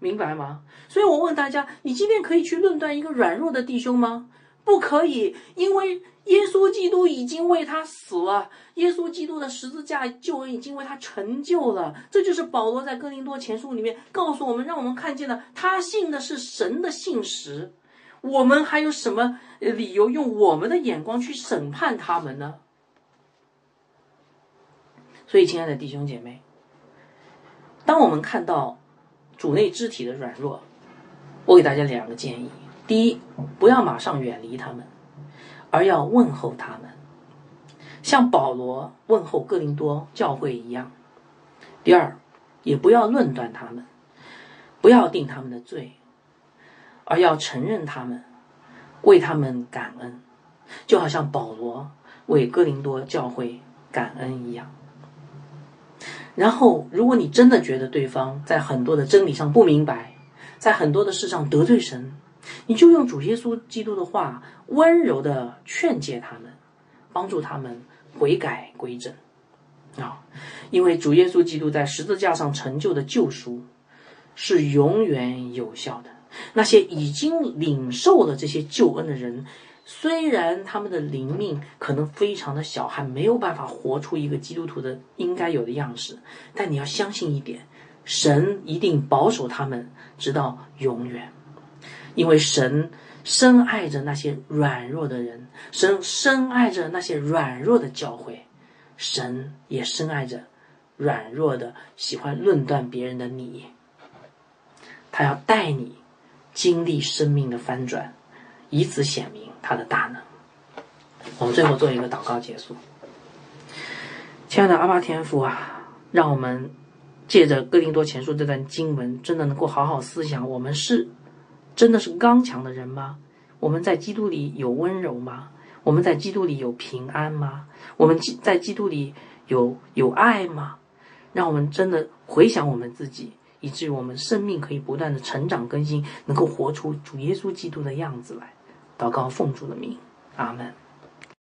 明白吗？所以我问大家：你今天可以去论断一个软弱的弟兄吗？不可以，因为耶稣基督已经为他死了，耶稣基督的十字架救恩已经为他成就了。这就是保罗在哥林多前书里面告诉我们，让我们看见了他信的是神的信实。我们还有什么理由用我们的眼光去审判他们呢？所以，亲爱的弟兄姐妹，当我们看到主内肢体的软弱，我给大家两个建议。第一，不要马上远离他们，而要问候他们，像保罗问候哥林多教会一样。第二，也不要论断他们，不要定他们的罪，而要承认他们，为他们感恩，就好像保罗为哥林多教会感恩一样。然后，如果你真的觉得对方在很多的真理上不明白，在很多的事上得罪神，你就用主耶稣基督的话，温柔的劝诫他们，帮助他们悔改归正啊！因为主耶稣基督在十字架上成就的救赎是永远有效的。那些已经领受了这些救恩的人，虽然他们的灵命可能非常的小，还没有办法活出一个基督徒的应该有的样式，但你要相信一点，神一定保守他们直到永远。因为神深爱着那些软弱的人，神深爱着那些软弱的教会，神也深爱着软弱的、喜欢论断别人的你。他要带你经历生命的翻转，以此显明他的大能。我们最后做一个祷告结束。亲爱的阿巴天父啊，让我们借着哥林多前书这段经文，真的能够好好思想，我们是。真的是刚强的人吗？我们在基督里有温柔吗？我们在基督里有平安吗？我们在基督里有有爱吗？让我们真的回想我们自己，以至于我们生命可以不断的成长更新，能够活出主耶稣基督的样子来。祷告奉主的名，阿门。